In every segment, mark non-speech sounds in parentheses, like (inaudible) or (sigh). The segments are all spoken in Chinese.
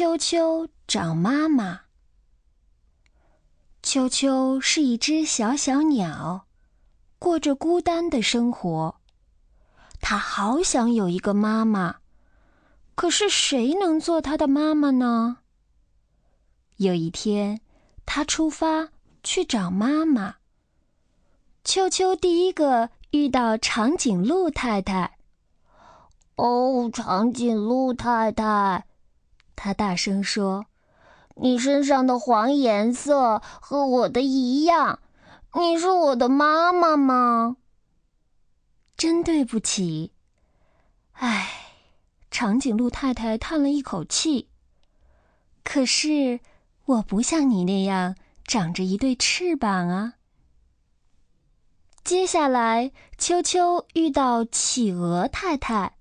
秋秋找妈妈。秋秋是一只小小鸟，过着孤单的生活。它好想有一个妈妈，可是谁能做它的妈妈呢？有一天，它出发去找妈妈。秋秋第一个遇到长颈鹿太太。哦，长颈鹿太太，他大声说：“你身上的黄颜色和我的一样，你是我的妈妈吗？”真对不起。唉，长颈鹿太太叹了一口气。可是我不像你那样长着一对翅膀啊。接下来，秋秋遇到企鹅太太。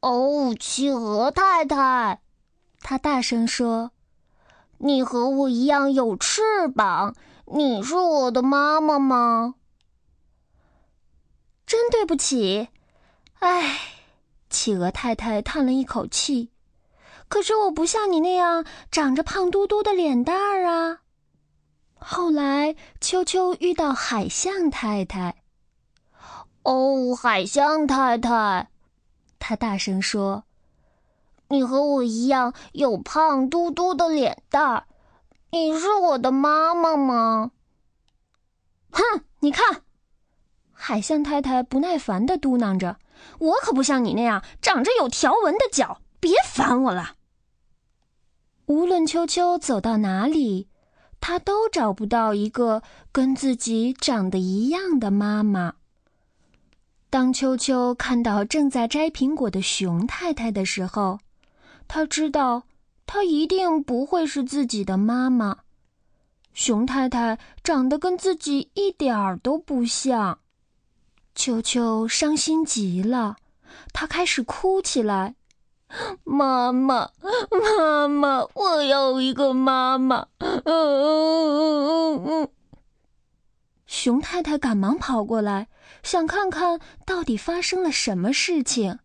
哦，企鹅太太，他大声说：“你和我一样有翅膀，你是我的妈妈吗？”真对不起，唉，企鹅太太叹了一口气。可是我不像你那样长着胖嘟嘟的脸蛋儿啊。后来，秋秋遇到海象太太。哦，海象太太。他大声说：“你和我一样有胖嘟嘟的脸蛋儿，你是我的妈妈吗？”哼，你看，海象太太不耐烦的嘟囔着：“我可不像你那样长着有条纹的脚，别烦我了。”无论秋秋走到哪里，他都找不到一个跟自己长得一样的妈妈。当秋秋看到正在摘苹果的熊太太的时候，他知道她一定不会是自己的妈妈。熊太太长得跟自己一点儿都不像，球球伤心极了，他开始哭起来：“妈妈，妈妈，我要一个妈妈！”嗯嗯嗯嗯。熊太太赶忙跑过来。想看看到底发生了什么事情。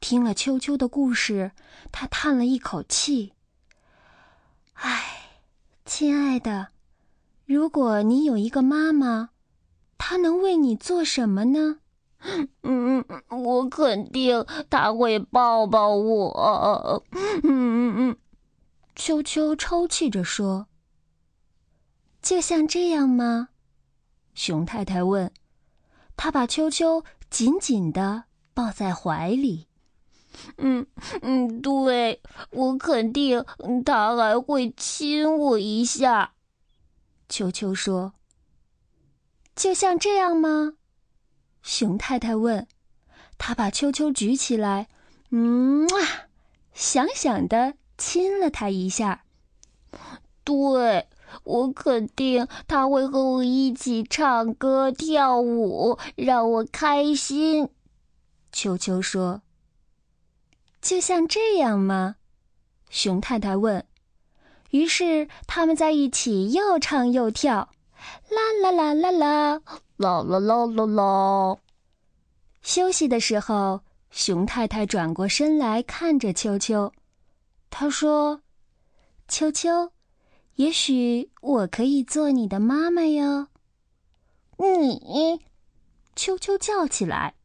听了秋秋的故事，他叹了一口气：“唉，亲爱的，如果你有一个妈妈，她能为你做什么呢？”“ (laughs) 嗯，我肯定她会抱抱我。”“嗯嗯嗯。”秋秋抽泣着说。“就像这样吗？”熊太太问。他把秋秋紧紧的抱在怀里。嗯嗯，对我肯定他还会亲我一下。秋秋说：“就像这样吗？”熊太太问。他把秋秋举起来，嗯啊，想想的亲了他一下。对。我肯定他会和我一起唱歌跳舞，让我开心。秋秋说：“就像这样吗？”熊太太问。于是他们在一起又唱又跳，啦啦啦啦啦，啦啦啦啦啦。休息的时候，熊太太转过身来看着秋秋，她说：“秋秋。”也许我可以做你的妈妈哟。你，秋秋叫起来。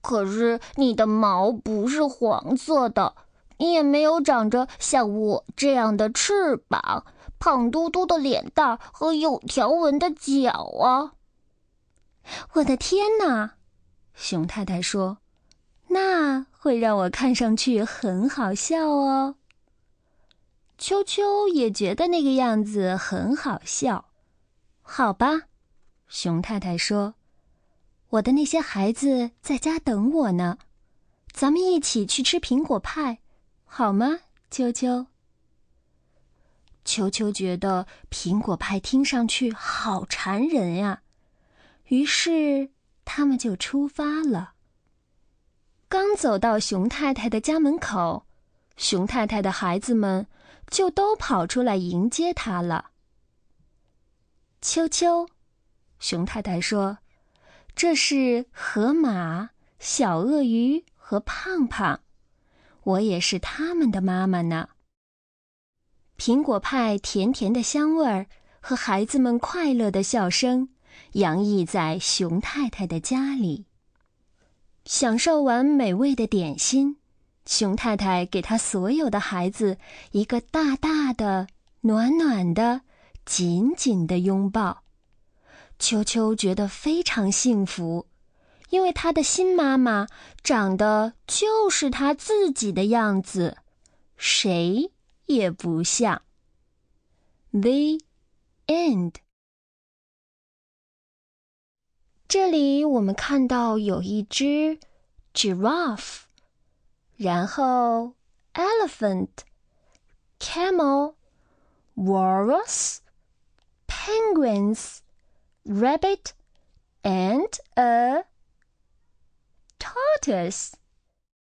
可是你的毛不是黄色的，你也没有长着像我这样的翅膀，胖嘟嘟的脸蛋和有条纹的脚啊！我的天哪！熊太太说：“那会让我看上去很好笑哦。”秋秋也觉得那个样子很好笑，好吧，熊太太说：“我的那些孩子在家等我呢，咱们一起去吃苹果派，好吗？”秋秋。秋秋觉得苹果派听上去好馋人呀，于是他们就出发了。刚走到熊太太的家门口，熊太太的孩子们。就都跑出来迎接他了。秋秋，熊太太说：“这是河马、小鳄鱼和胖胖，我也是他们的妈妈呢。苹果派甜甜的香味儿和孩子们快乐的笑声，洋溢在熊太太的家里。享受完美味的点心，熊太太给她所有的孩子一个大大的、暖暖的、紧紧的拥抱。秋秋觉得非常幸福。因为他的新妈妈长得就是他自己的样子，谁也不像。The end。这里我们看到有一只 giraffe，然后 elephant、camel、walrus、penguins、rabbit and a tortoise